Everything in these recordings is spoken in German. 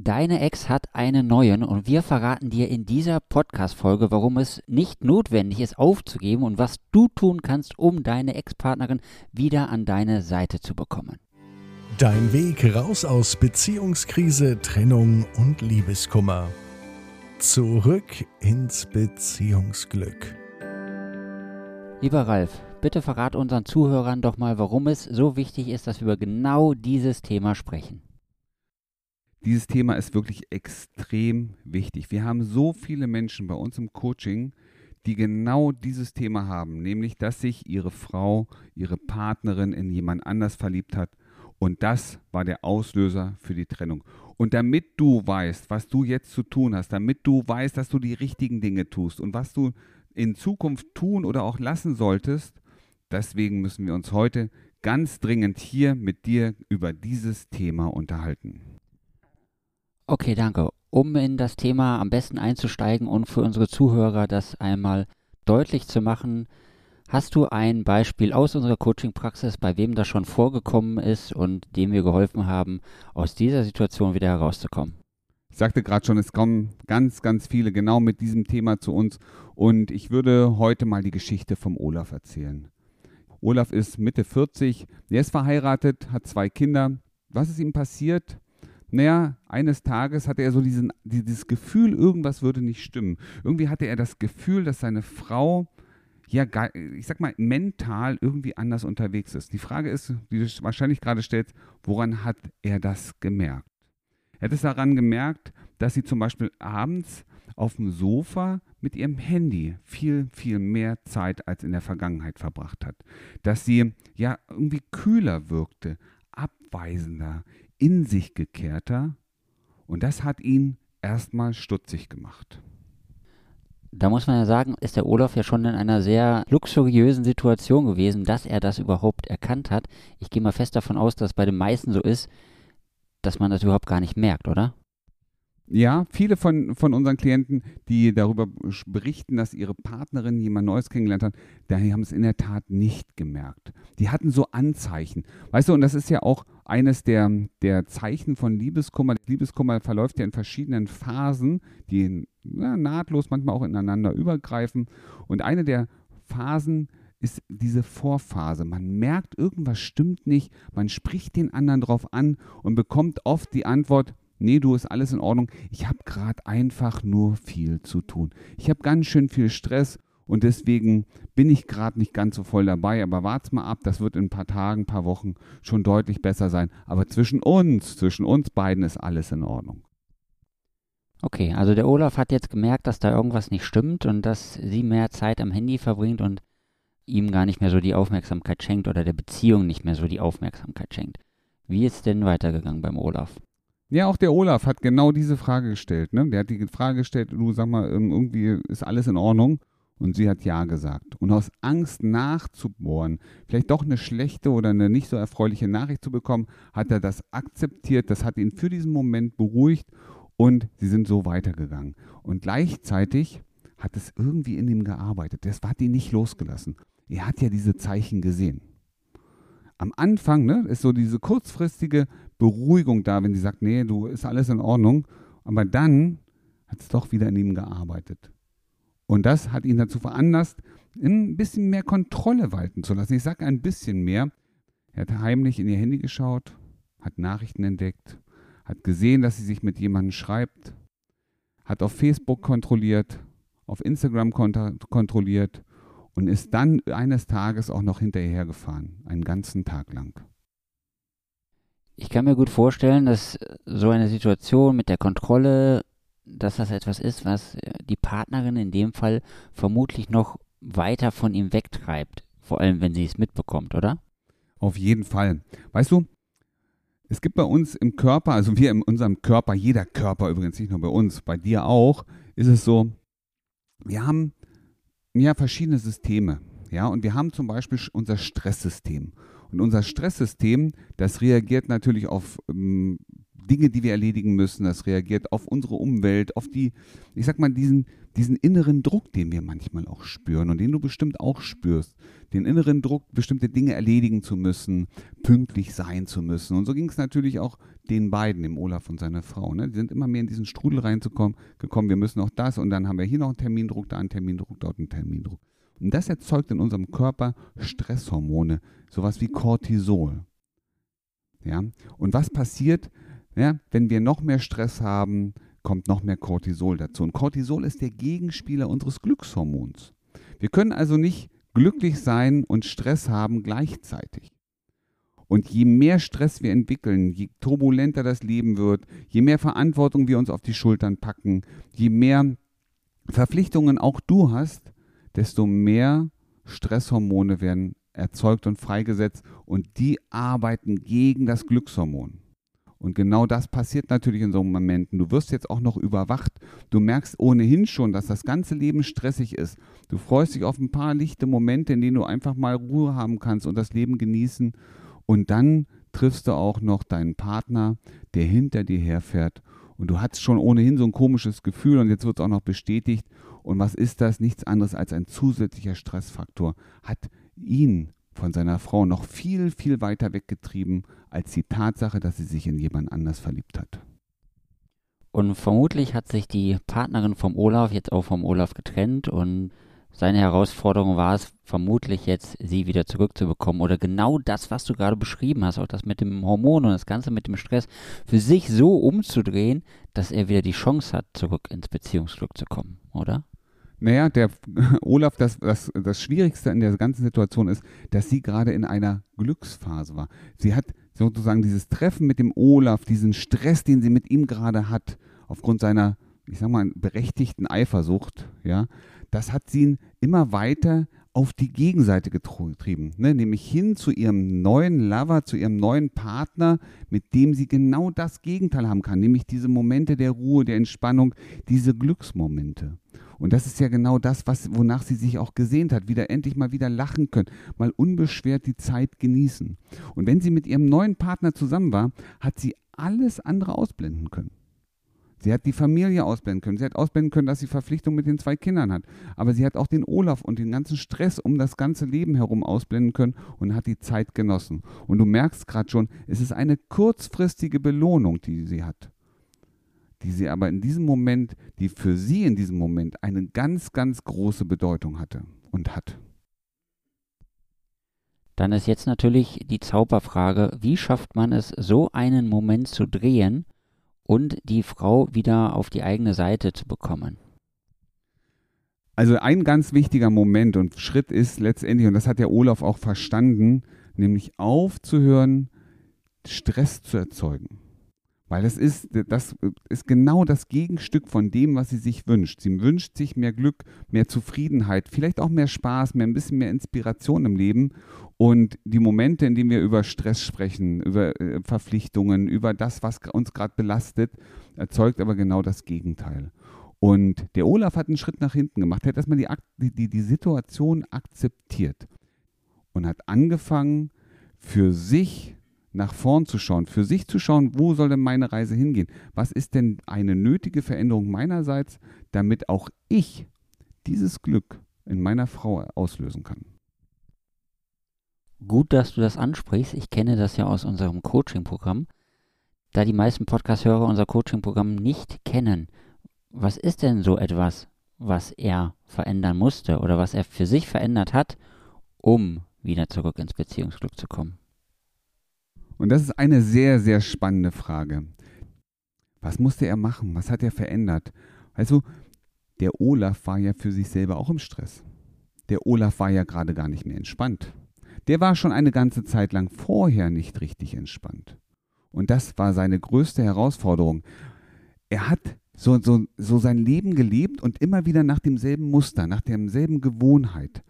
Deine Ex hat einen neuen und wir verraten dir in dieser Podcast-Folge, warum es nicht notwendig ist, aufzugeben und was du tun kannst, um deine Ex-Partnerin wieder an deine Seite zu bekommen. Dein Weg raus aus Beziehungskrise, Trennung und Liebeskummer. Zurück ins Beziehungsglück. Lieber Ralf, bitte verrat unseren Zuhörern doch mal, warum es so wichtig ist, dass wir über genau dieses Thema sprechen. Dieses Thema ist wirklich extrem wichtig. Wir haben so viele Menschen bei uns im Coaching, die genau dieses Thema haben, nämlich dass sich ihre Frau, ihre Partnerin in jemand anders verliebt hat und das war der Auslöser für die Trennung. Und damit du weißt, was du jetzt zu tun hast, damit du weißt, dass du die richtigen Dinge tust und was du in Zukunft tun oder auch lassen solltest, deswegen müssen wir uns heute ganz dringend hier mit dir über dieses Thema unterhalten. Okay, danke. Um in das Thema am besten einzusteigen und für unsere Zuhörer das einmal deutlich zu machen, hast du ein Beispiel aus unserer Coaching-Praxis, bei wem das schon vorgekommen ist und dem wir geholfen haben, aus dieser Situation wieder herauszukommen? Ich sagte gerade schon, es kommen ganz, ganz viele genau mit diesem Thema zu uns und ich würde heute mal die Geschichte vom Olaf erzählen. Olaf ist Mitte 40, er ist verheiratet, hat zwei Kinder. Was ist ihm passiert? Naja, eines Tages hatte er so diesen, dieses Gefühl, irgendwas würde nicht stimmen. Irgendwie hatte er das Gefühl, dass seine Frau, ja, ich sag mal, mental irgendwie anders unterwegs ist. Die Frage ist, die du wahrscheinlich gerade stellst, woran hat er das gemerkt? Er hat es daran gemerkt, dass sie zum Beispiel abends auf dem Sofa mit ihrem Handy viel, viel mehr Zeit als in der Vergangenheit verbracht hat. Dass sie ja irgendwie kühler wirkte, abweisender, in sich gekehrter und das hat ihn erstmal stutzig gemacht. Da muss man ja sagen, ist der Olaf ja schon in einer sehr luxuriösen Situation gewesen, dass er das überhaupt erkannt hat. Ich gehe mal fest davon aus, dass es bei den meisten so ist, dass man das überhaupt gar nicht merkt, oder? Ja, viele von, von unseren Klienten, die darüber berichten, dass ihre Partnerin jemand Neues kennengelernt hat, die haben es in der Tat nicht gemerkt. Die hatten so Anzeichen. Weißt du, und das ist ja auch eines der, der Zeichen von Liebeskummer. Liebeskummer verläuft ja in verschiedenen Phasen, die ja, nahtlos manchmal auch ineinander übergreifen. Und eine der Phasen ist diese Vorphase. Man merkt, irgendwas stimmt nicht, man spricht den anderen drauf an und bekommt oft die Antwort, nee, du ist alles in Ordnung. Ich habe gerade einfach nur viel zu tun. Ich habe ganz schön viel Stress und deswegen bin ich gerade nicht ganz so voll dabei. Aber wart's mal ab, das wird in ein paar Tagen, ein paar Wochen schon deutlich besser sein. Aber zwischen uns, zwischen uns beiden ist alles in Ordnung. Okay, also der Olaf hat jetzt gemerkt, dass da irgendwas nicht stimmt und dass sie mehr Zeit am Handy verbringt und ihm gar nicht mehr so die Aufmerksamkeit schenkt oder der Beziehung nicht mehr so die Aufmerksamkeit schenkt. Wie ist denn weitergegangen beim Olaf? Ja, auch der Olaf hat genau diese Frage gestellt. Ne? Der hat die Frage gestellt, du sag mal, ähm, irgendwie ist alles in Ordnung. Und sie hat Ja gesagt. Und aus Angst nachzubohren, vielleicht doch eine schlechte oder eine nicht so erfreuliche Nachricht zu bekommen, hat er das akzeptiert. Das hat ihn für diesen Moment beruhigt und sie sind so weitergegangen. Und gleichzeitig hat es irgendwie in ihm gearbeitet. Das hat ihn nicht losgelassen. Er hat ja diese Zeichen gesehen. Am Anfang ne, ist so diese kurzfristige Beruhigung da, wenn sie sagt, nee, du ist alles in Ordnung. Aber dann hat es doch wieder in ihm gearbeitet. Und das hat ihn dazu veranlasst, ein bisschen mehr Kontrolle walten zu lassen. Ich sage ein bisschen mehr. Er hat heimlich in ihr Handy geschaut, hat Nachrichten entdeckt, hat gesehen, dass sie sich mit jemandem schreibt, hat auf Facebook kontrolliert, auf Instagram kontrolliert und ist dann eines Tages auch noch hinterher gefahren, einen ganzen Tag lang. Ich kann mir gut vorstellen, dass so eine Situation mit der Kontrolle, dass das etwas ist, was die Partnerin in dem Fall vermutlich noch weiter von ihm wegtreibt. Vor allem, wenn sie es mitbekommt, oder? Auf jeden Fall. Weißt du, es gibt bei uns im Körper, also wir in unserem Körper, jeder Körper übrigens, nicht nur bei uns, bei dir auch, ist es so, wir haben ja verschiedene Systeme. Ja, und wir haben zum Beispiel unser Stresssystem. Und unser Stresssystem, das reagiert natürlich auf ähm, Dinge, die wir erledigen müssen. Das reagiert auf unsere Umwelt, auf die, ich sag mal, diesen, diesen inneren Druck, den wir manchmal auch spüren und den du bestimmt auch spürst. Den inneren Druck, bestimmte Dinge erledigen zu müssen, pünktlich sein zu müssen. Und so ging es natürlich auch den beiden, dem Olaf und seiner Frau. Ne? Die sind immer mehr in diesen Strudel reinzukommen, gekommen, wir müssen auch das und dann haben wir hier noch einen Termindruck, da einen Termindruck, dort einen Termindruck. Und das erzeugt in unserem Körper Stresshormone, sowas wie Cortisol. Ja? Und was passiert, ja, wenn wir noch mehr Stress haben, kommt noch mehr Cortisol dazu. Und Cortisol ist der Gegenspieler unseres Glückshormons. Wir können also nicht glücklich sein und Stress haben gleichzeitig. Und je mehr Stress wir entwickeln, je turbulenter das Leben wird, je mehr Verantwortung wir uns auf die Schultern packen, je mehr Verpflichtungen auch du hast, desto mehr Stresshormone werden erzeugt und freigesetzt und die arbeiten gegen das Glückshormon. Und genau das passiert natürlich in so Momenten. Du wirst jetzt auch noch überwacht. Du merkst ohnehin schon, dass das ganze Leben stressig ist. Du freust dich auf ein paar lichte Momente, in denen du einfach mal Ruhe haben kannst und das Leben genießen. Und dann triffst du auch noch deinen Partner, der hinter dir herfährt. Und du hast schon ohnehin so ein komisches Gefühl und jetzt wird es auch noch bestätigt. Und was ist das? Nichts anderes als ein zusätzlicher Stressfaktor. Hat ihn von seiner Frau noch viel, viel weiter weggetrieben als die Tatsache, dass sie sich in jemand anders verliebt hat. Und vermutlich hat sich die Partnerin vom Olaf jetzt auch vom Olaf getrennt und seine Herausforderung war es vermutlich jetzt, sie wieder zurückzubekommen oder genau das, was du gerade beschrieben hast, auch das mit dem Hormon und das Ganze mit dem Stress, für sich so umzudrehen, dass er wieder die Chance hat, zurück ins Beziehungsglück zu kommen, oder? Naja, der Olaf, das, das, das Schwierigste in der ganzen Situation ist, dass sie gerade in einer Glücksphase war. Sie hat sozusagen dieses Treffen mit dem Olaf, diesen Stress, den sie mit ihm gerade hat, aufgrund seiner, ich sag mal, berechtigten Eifersucht, ja, das hat sie immer weiter auf die Gegenseite getrieben, ne? nämlich hin zu ihrem neuen Lover, zu ihrem neuen Partner, mit dem sie genau das Gegenteil haben kann, nämlich diese Momente der Ruhe, der Entspannung, diese Glücksmomente. Und das ist ja genau das, was, wonach sie sich auch gesehnt hat. Wieder endlich mal wieder lachen können, mal unbeschwert die Zeit genießen. Und wenn sie mit ihrem neuen Partner zusammen war, hat sie alles andere ausblenden können. Sie hat die Familie ausblenden können. Sie hat ausblenden können, dass sie Verpflichtung mit den zwei Kindern hat. Aber sie hat auch den Olaf und den ganzen Stress um das ganze Leben herum ausblenden können und hat die Zeit genossen. Und du merkst gerade schon, es ist eine kurzfristige Belohnung, die sie hat die sie aber in diesem Moment, die für sie in diesem Moment eine ganz, ganz große Bedeutung hatte und hat. Dann ist jetzt natürlich die Zauberfrage, wie schafft man es, so einen Moment zu drehen und die Frau wieder auf die eigene Seite zu bekommen? Also ein ganz wichtiger Moment und Schritt ist letztendlich, und das hat der Olaf auch verstanden, nämlich aufzuhören, Stress zu erzeugen. Weil das ist, das ist genau das Gegenstück von dem, was sie sich wünscht. Sie wünscht sich mehr Glück, mehr Zufriedenheit, vielleicht auch mehr Spaß, mehr ein bisschen mehr Inspiration im Leben. Und die Momente, in denen wir über Stress sprechen, über äh, Verpflichtungen, über das, was uns gerade belastet, erzeugt aber genau das Gegenteil. Und der Olaf hat einen Schritt nach hinten gemacht, er hat erstmal die, die, die Situation akzeptiert und hat angefangen, für sich nach vorn zu schauen, für sich zu schauen, wo soll denn meine Reise hingehen? Was ist denn eine nötige Veränderung meinerseits, damit auch ich dieses Glück in meiner Frau auslösen kann? Gut, dass du das ansprichst. Ich kenne das ja aus unserem Coaching-Programm. Da die meisten Podcast-Hörer unser Coaching-Programm nicht kennen, was ist denn so etwas, was er verändern musste oder was er für sich verändert hat, um wieder zurück ins Beziehungsglück zu kommen? Und das ist eine sehr, sehr spannende Frage. Was musste er machen? Was hat er verändert? Also, der Olaf war ja für sich selber auch im Stress. Der Olaf war ja gerade gar nicht mehr entspannt. Der war schon eine ganze Zeit lang vorher nicht richtig entspannt. Und das war seine größte Herausforderung. Er hat so, so, so sein Leben gelebt und immer wieder nach demselben Muster, nach derselben Gewohnheit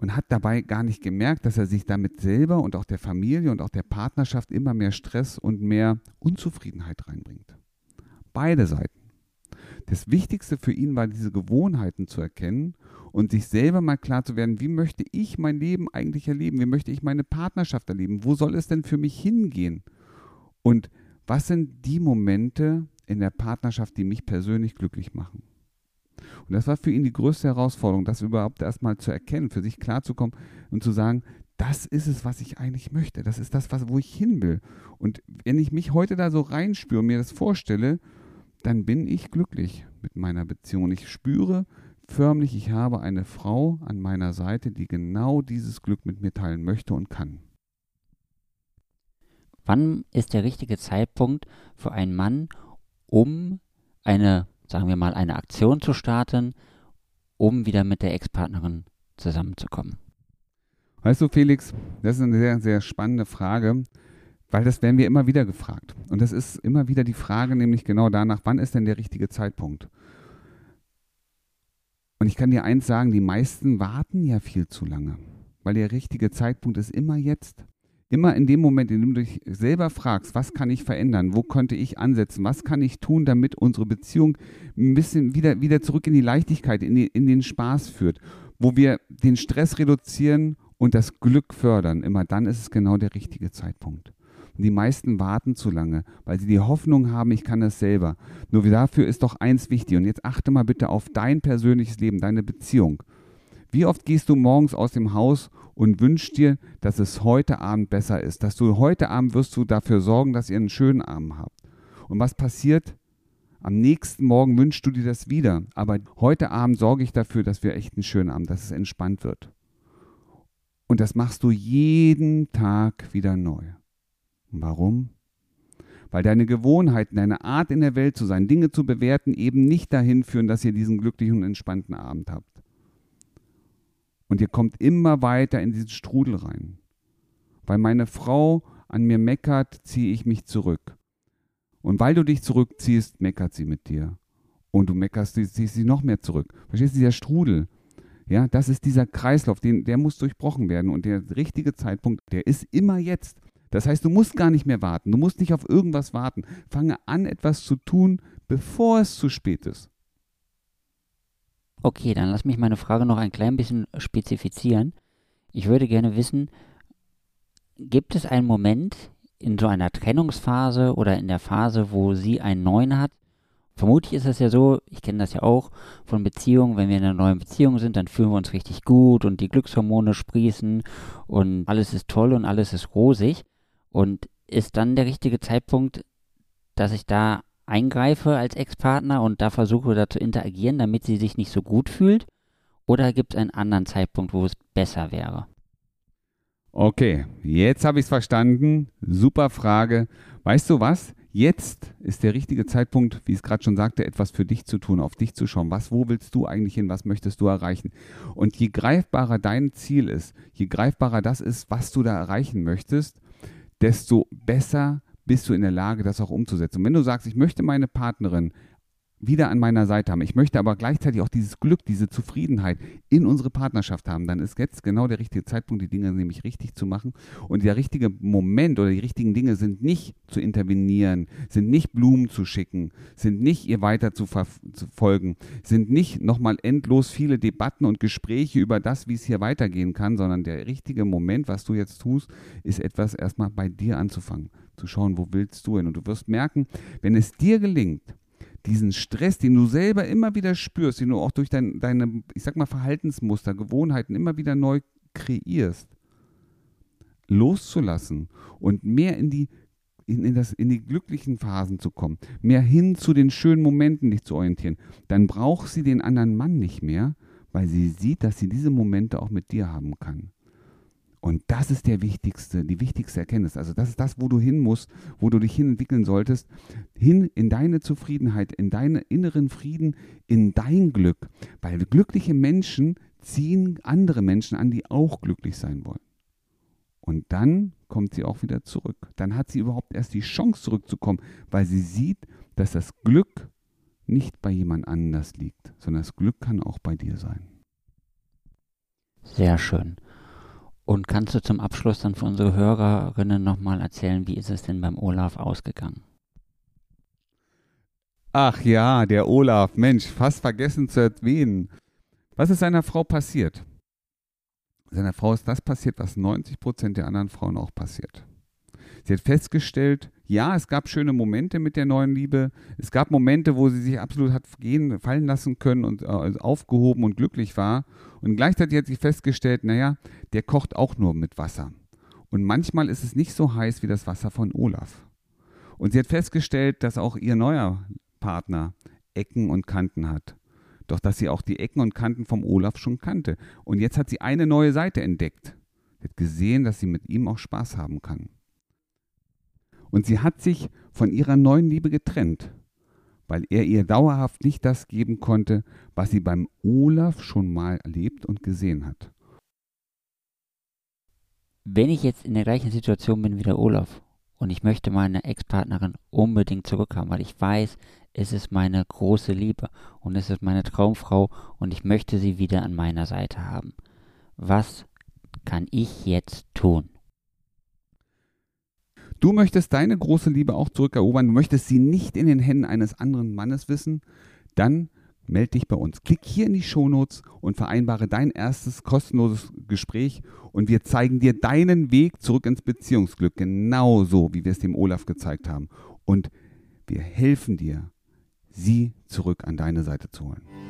und hat dabei gar nicht gemerkt, dass er sich damit selber und auch der Familie und auch der Partnerschaft immer mehr Stress und mehr Unzufriedenheit reinbringt. Beide Seiten. Das Wichtigste für ihn war, diese Gewohnheiten zu erkennen und sich selber mal klar zu werden, wie möchte ich mein Leben eigentlich erleben? Wie möchte ich meine Partnerschaft erleben? Wo soll es denn für mich hingehen? Und was sind die Momente in der Partnerschaft, die mich persönlich glücklich machen? Und das war für ihn die größte Herausforderung, das überhaupt erstmal zu erkennen, für sich klarzukommen und zu sagen, das ist es, was ich eigentlich möchte. Das ist das, was, wo ich hin will. Und wenn ich mich heute da so reinspüre mir das vorstelle, dann bin ich glücklich mit meiner Beziehung. Ich spüre förmlich, ich habe eine Frau an meiner Seite, die genau dieses Glück mit mir teilen möchte und kann. Wann ist der richtige Zeitpunkt für einen Mann, um eine, sagen wir mal, eine Aktion zu starten, um wieder mit der Ex-Partnerin zusammenzukommen? Weißt du, Felix, das ist eine sehr, sehr spannende Frage, weil das werden wir immer wieder gefragt. Und das ist immer wieder die Frage, nämlich genau danach, wann ist denn der richtige Zeitpunkt? Und ich kann dir eins sagen, die meisten warten ja viel zu lange, weil der richtige Zeitpunkt ist immer jetzt. Immer in dem Moment, in dem du dich selber fragst, was kann ich verändern, wo könnte ich ansetzen, was kann ich tun, damit unsere Beziehung ein bisschen wieder, wieder zurück in die Leichtigkeit, in, die, in den Spaß führt, wo wir den Stress reduzieren und das Glück fördern, immer dann ist es genau der richtige Zeitpunkt. Und die meisten warten zu lange, weil sie die Hoffnung haben, ich kann das selber. Nur dafür ist doch eins wichtig. Und jetzt achte mal bitte auf dein persönliches Leben, deine Beziehung. Wie oft gehst du morgens aus dem Haus und wünschst dir, dass es heute Abend besser ist, dass du heute Abend wirst du dafür sorgen, dass ihr einen schönen Abend habt. Und was passiert? Am nächsten Morgen wünschst du dir das wieder. Aber heute Abend sorge ich dafür, dass wir echt einen schönen Abend, dass es entspannt wird. Und das machst du jeden Tag wieder neu. Warum? Weil deine Gewohnheiten, deine Art in der Welt zu sein, Dinge zu bewerten, eben nicht dahin führen, dass ihr diesen glücklichen und entspannten Abend habt. Und ihr kommt immer weiter in diesen Strudel rein. Weil meine Frau an mir meckert, ziehe ich mich zurück. Und weil du dich zurückziehst, meckert sie mit dir. Und du meckerst, ziehst sie noch mehr zurück. Verstehst du, dieser Strudel. Ja, das ist dieser Kreislauf, den, der muss durchbrochen werden. Und der richtige Zeitpunkt, der ist immer jetzt. Das heißt, du musst gar nicht mehr warten. Du musst nicht auf irgendwas warten. Fange an, etwas zu tun, bevor es zu spät ist. Okay, dann lass mich meine Frage noch ein klein bisschen spezifizieren. Ich würde gerne wissen, gibt es einen Moment in so einer Trennungsphase oder in der Phase, wo sie einen neuen hat, vermutlich ist es ja so, ich kenne das ja auch von Beziehungen, wenn wir in einer neuen Beziehung sind, dann fühlen wir uns richtig gut und die Glückshormone sprießen und alles ist toll und alles ist rosig. Und ist dann der richtige Zeitpunkt, dass ich da eingreife als Ex-Partner und da versuche, da zu interagieren, damit sie sich nicht so gut fühlt? Oder gibt es einen anderen Zeitpunkt, wo es besser wäre? Okay, jetzt habe ich es verstanden. Super Frage. Weißt du was? Jetzt ist der richtige Zeitpunkt, wie ich es gerade schon sagte, etwas für dich zu tun, auf dich zu schauen. Was, wo willst du eigentlich hin? Was möchtest du erreichen? Und je greifbarer dein Ziel ist, je greifbarer das ist, was du da erreichen möchtest, desto besser bist du in der Lage, das auch umzusetzen. Und wenn du sagst, ich möchte meine Partnerin wieder an meiner Seite haben. Ich möchte aber gleichzeitig auch dieses Glück, diese Zufriedenheit in unsere Partnerschaft haben. Dann ist jetzt genau der richtige Zeitpunkt, die Dinge nämlich richtig zu machen. Und der richtige Moment oder die richtigen Dinge sind nicht zu intervenieren, sind nicht Blumen zu schicken, sind nicht ihr weiter zu verfolgen, sind nicht nochmal endlos viele Debatten und Gespräche über das, wie es hier weitergehen kann, sondern der richtige Moment, was du jetzt tust, ist etwas erstmal bei dir anzufangen, zu schauen, wo willst du hin. Und du wirst merken, wenn es dir gelingt, diesen Stress, den du selber immer wieder spürst, den du auch durch dein, deine, ich sag mal, Verhaltensmuster, Gewohnheiten immer wieder neu kreierst, loszulassen und mehr in die, in, in, das, in die glücklichen Phasen zu kommen, mehr hin zu den schönen Momenten dich zu orientieren, dann braucht sie den anderen Mann nicht mehr, weil sie sieht, dass sie diese Momente auch mit dir haben kann. Und das ist der wichtigste, die wichtigste Erkenntnis. Also das ist das, wo du hin musst, wo du dich hin entwickeln solltest, hin in deine Zufriedenheit, in deinen inneren Frieden, in dein Glück. Weil glückliche Menschen ziehen andere Menschen an, die auch glücklich sein wollen. Und dann kommt sie auch wieder zurück. Dann hat sie überhaupt erst die Chance zurückzukommen, weil sie sieht, dass das Glück nicht bei jemand anders liegt, sondern das Glück kann auch bei dir sein. Sehr schön. Und kannst du zum Abschluss dann für unsere Hörerinnen nochmal erzählen, wie ist es denn beim Olaf ausgegangen? Ach ja, der Olaf, Mensch, fast vergessen zu erwähnen. Was ist seiner Frau passiert? Seiner Frau ist das passiert, was 90 Prozent der anderen Frauen auch passiert. Sie hat festgestellt, Ja, es gab schöne Momente mit der neuen Liebe. Es gab Momente, wo sie sich absolut hat gehen, fallen lassen können und äh, aufgehoben und glücklich war. Und gleichzeitig hat sie festgestellt, naja, der kocht auch nur mit Wasser. Und manchmal ist es nicht so heiß wie das Wasser von Olaf. Und sie hat festgestellt, dass auch ihr neuer Partner Ecken und Kanten hat. Doch dass sie auch die Ecken und Kanten vom Olaf schon kannte. Und jetzt hat sie eine neue Seite entdeckt. Sie hat gesehen, dass sie mit ihm auch Spaß haben kann. Und sie hat sich von ihrer neuen Liebe getrennt, weil er ihr dauerhaft nicht das geben konnte, was sie beim Olaf schon mal erlebt und gesehen hat. Wenn ich jetzt in der gleichen Situation bin wie der Olaf und ich möchte meine Ex-Partnerin unbedingt zurückhaben, weil ich weiß, es ist meine große Liebe und es ist meine Traumfrau und ich möchte sie wieder an meiner Seite haben. Was kann ich jetzt tun? Du möchtest deine große Liebe auch zurückerobern, du möchtest sie nicht in den Händen eines anderen Mannes wissen, dann melde dich bei uns. Klick hier in die Shownotes und vereinbare dein erstes kostenloses Gespräch und wir zeigen dir deinen Weg zurück ins Beziehungsglück, genauso wie wir es dem Olaf gezeigt haben. Und wir helfen dir, sie zurück an deine Seite zu holen.